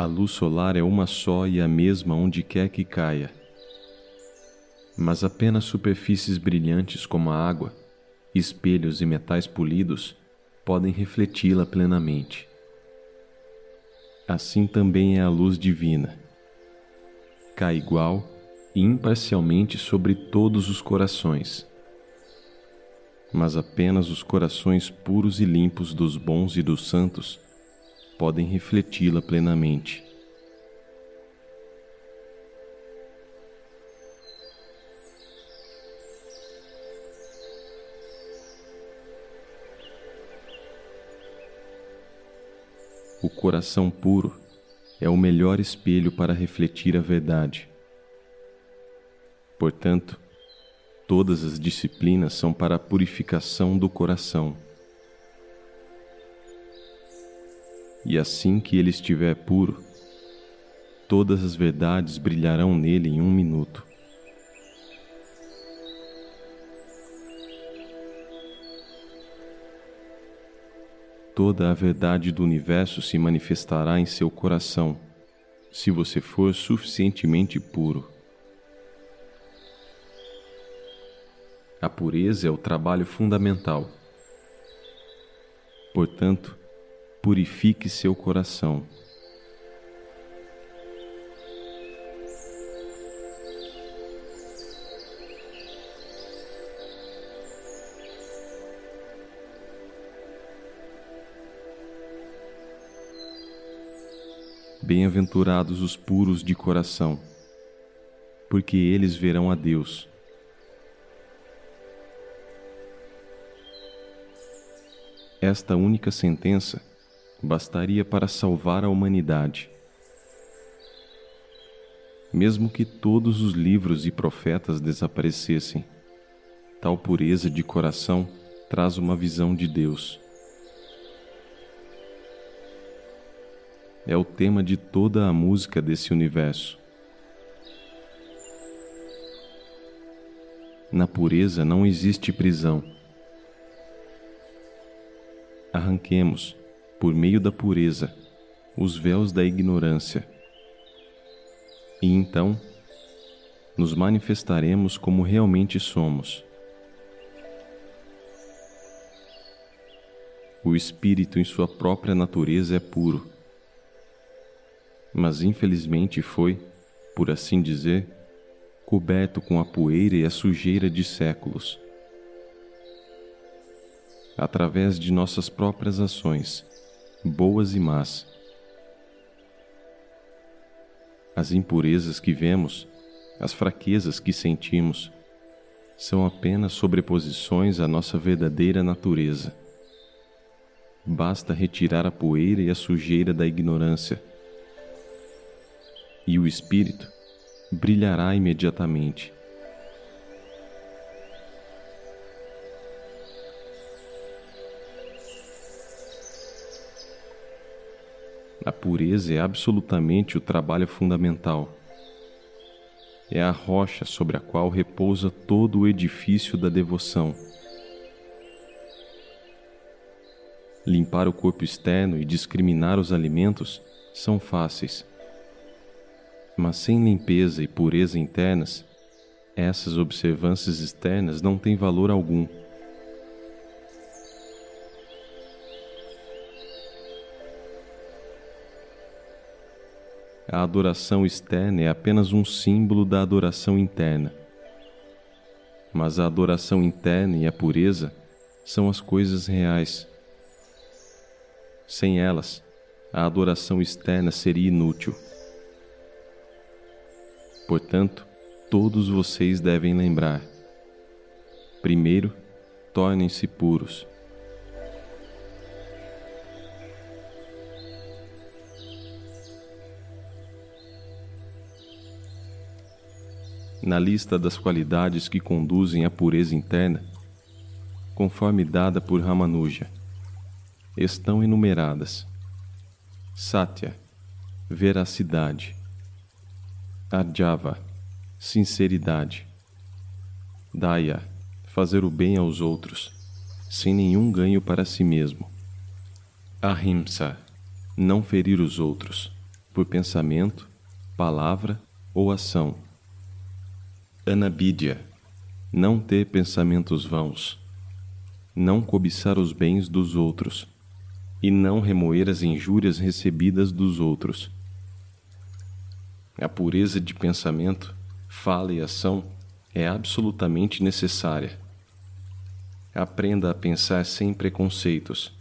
A luz solar é uma só e a mesma onde quer que caia. Mas apenas superfícies brilhantes como a água, espelhos e metais polidos podem refleti-la plenamente. Assim também é a luz divina. Cai igual e imparcialmente sobre todos os corações. Mas apenas os corações puros e limpos dos bons e dos santos podem refleti-la plenamente. O coração puro é o melhor espelho para refletir a verdade. Portanto, todas as disciplinas são para a purificação do coração. E assim que ele estiver puro, todas as verdades brilharão nele em um minuto. toda a verdade do universo se manifestará em seu coração, se você for suficientemente puro. A pureza é o trabalho fundamental. Portanto, purifique seu coração. Bem-aventurados os puros de coração, porque eles verão a Deus. Esta única sentença bastaria para salvar a humanidade. Mesmo que todos os livros e profetas desaparecessem, tal pureza de coração traz uma visão de Deus. é o tema de toda a música desse universo. Na pureza não existe prisão. Arranquemos, por meio da pureza, os véus da ignorância. E então, nos manifestaremos como realmente somos. O espírito, em sua própria natureza, é puro mas infelizmente foi, por assim dizer, coberto com a poeira e a sujeira de séculos. Através de nossas próprias ações, boas e más. As impurezas que vemos, as fraquezas que sentimos, são apenas sobreposições à nossa verdadeira natureza. Basta retirar a poeira e a sujeira da ignorância e o espírito brilhará imediatamente. A pureza é absolutamente o trabalho fundamental. É a rocha sobre a qual repousa todo o edifício da devoção. Limpar o corpo externo e discriminar os alimentos são fáceis mas sem limpeza e pureza internas, essas observâncias externas não têm valor algum. A adoração externa é apenas um símbolo da adoração interna. Mas a adoração interna e a pureza são as coisas reais. Sem elas, a adoração externa seria inútil. Portanto, todos vocês devem lembrar: primeiro, tornem-se puros. Na lista das qualidades que conduzem à pureza interna, conforme dada por Ramanuja, estão enumeradas: Satya, veracidade, Arjava, sinceridade. Daya, fazer o bem aos outros, sem nenhum ganho para si mesmo. Ahimsa, não ferir os outros, por pensamento, palavra ou ação. Anabídia, não ter pensamentos vãos, não cobiçar os bens dos outros e não remoer as injúrias recebidas dos outros. A pureza de pensamento, fala e ação é absolutamente necessária. Aprenda a pensar sem preconceitos,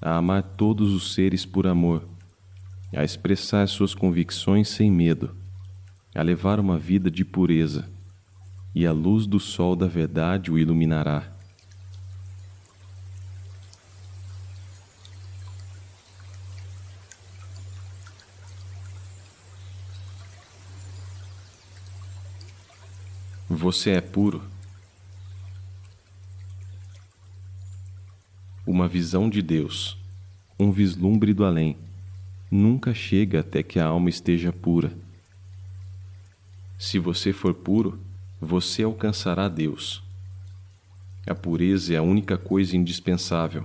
a amar todos os seres por amor, a expressar suas convicções sem medo, a levar uma vida de pureza, e a luz do sol da verdade o iluminará. Você é puro. Uma visão de Deus, um vislumbre do além, nunca chega até que a alma esteja pura. Se você for puro, você alcançará Deus. A pureza é a única coisa indispensável.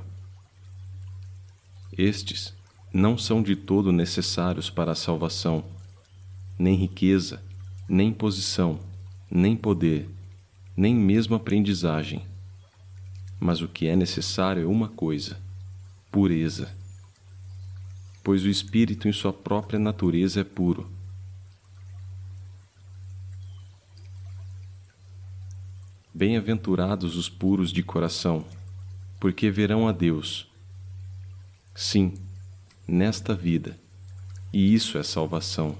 Estes não são de todo necessários para a salvação, nem riqueza, nem posição nem poder, nem mesmo aprendizagem. Mas o que é necessário é uma coisa: pureza. Pois o espírito em sua própria natureza é puro. Bem-aventurados os puros de coração, porque verão a Deus. Sim, nesta vida, e isso é salvação.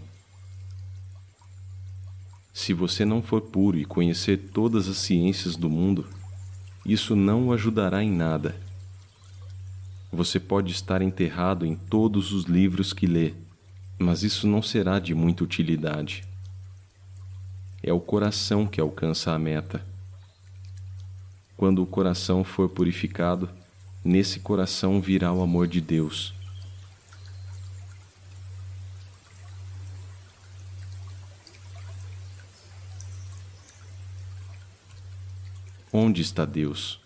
Se você não for puro e conhecer todas as ciências do mundo, isso não o ajudará em nada. Você pode estar enterrado em todos os livros que lê, mas isso não será de muita utilidade. É o coração que alcança a meta. Quando o coração for purificado, nesse coração virá o amor de Deus Onde está Deus?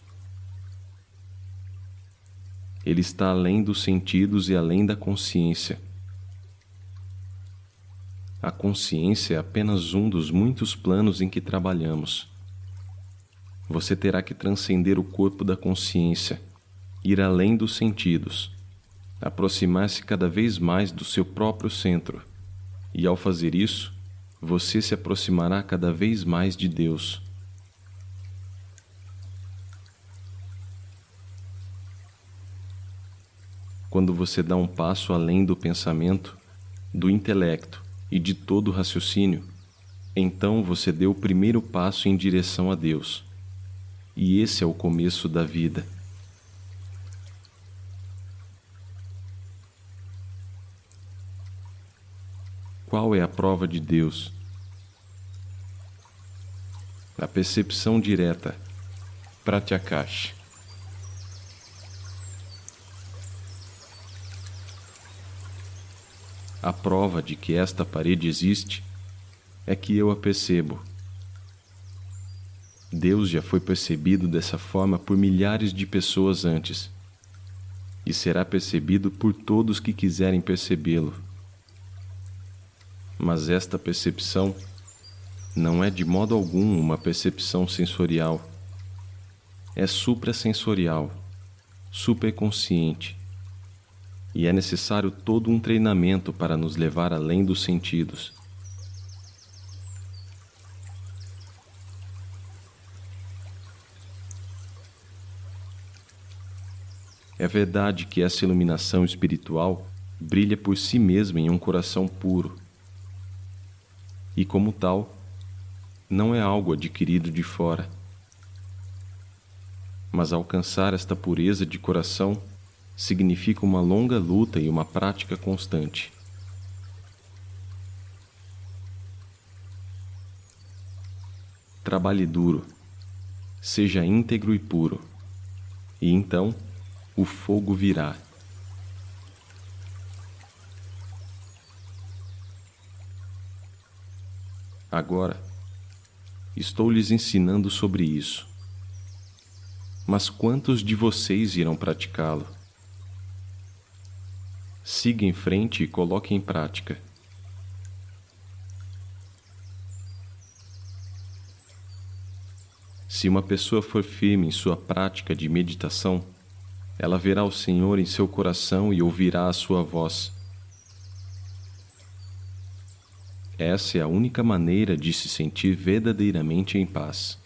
Ele está além dos sentidos e além da consciência. A consciência é apenas um dos muitos planos em que trabalhamos. Você terá que transcender o corpo da consciência, ir além dos sentidos, aproximar-se cada vez mais do seu próprio centro, e ao fazer isso, você se aproximará cada vez mais de Deus. quando você dá um passo além do pensamento, do intelecto e de todo o raciocínio, então você deu o primeiro passo em direção a Deus. E esse é o começo da vida. Qual é a prova de Deus? A percepção direta, pratyakash. A prova de que esta parede existe é que eu a percebo. Deus já foi percebido dessa forma por milhares de pessoas antes e será percebido por todos que quiserem percebê-lo. Mas esta percepção não é de modo algum uma percepção sensorial. É suprasensorial, superconsciente e é necessário todo um treinamento para nos levar além dos sentidos. É verdade que essa iluminação espiritual brilha por si mesma em um coração puro. E, como tal, não é algo adquirido de fora. Mas alcançar esta pureza de coração significa uma longa luta e uma prática constante. Trabalhe duro, seja íntegro e puro, e então o fogo virá. Agora, estou lhes ensinando sobre isso. Mas quantos de vocês irão praticá-lo? siga em frente e coloque em prática. Se uma pessoa for firme em sua prática de meditação, ela verá o Senhor em seu coração e ouvirá a sua voz. Essa é a única maneira de se sentir verdadeiramente em paz.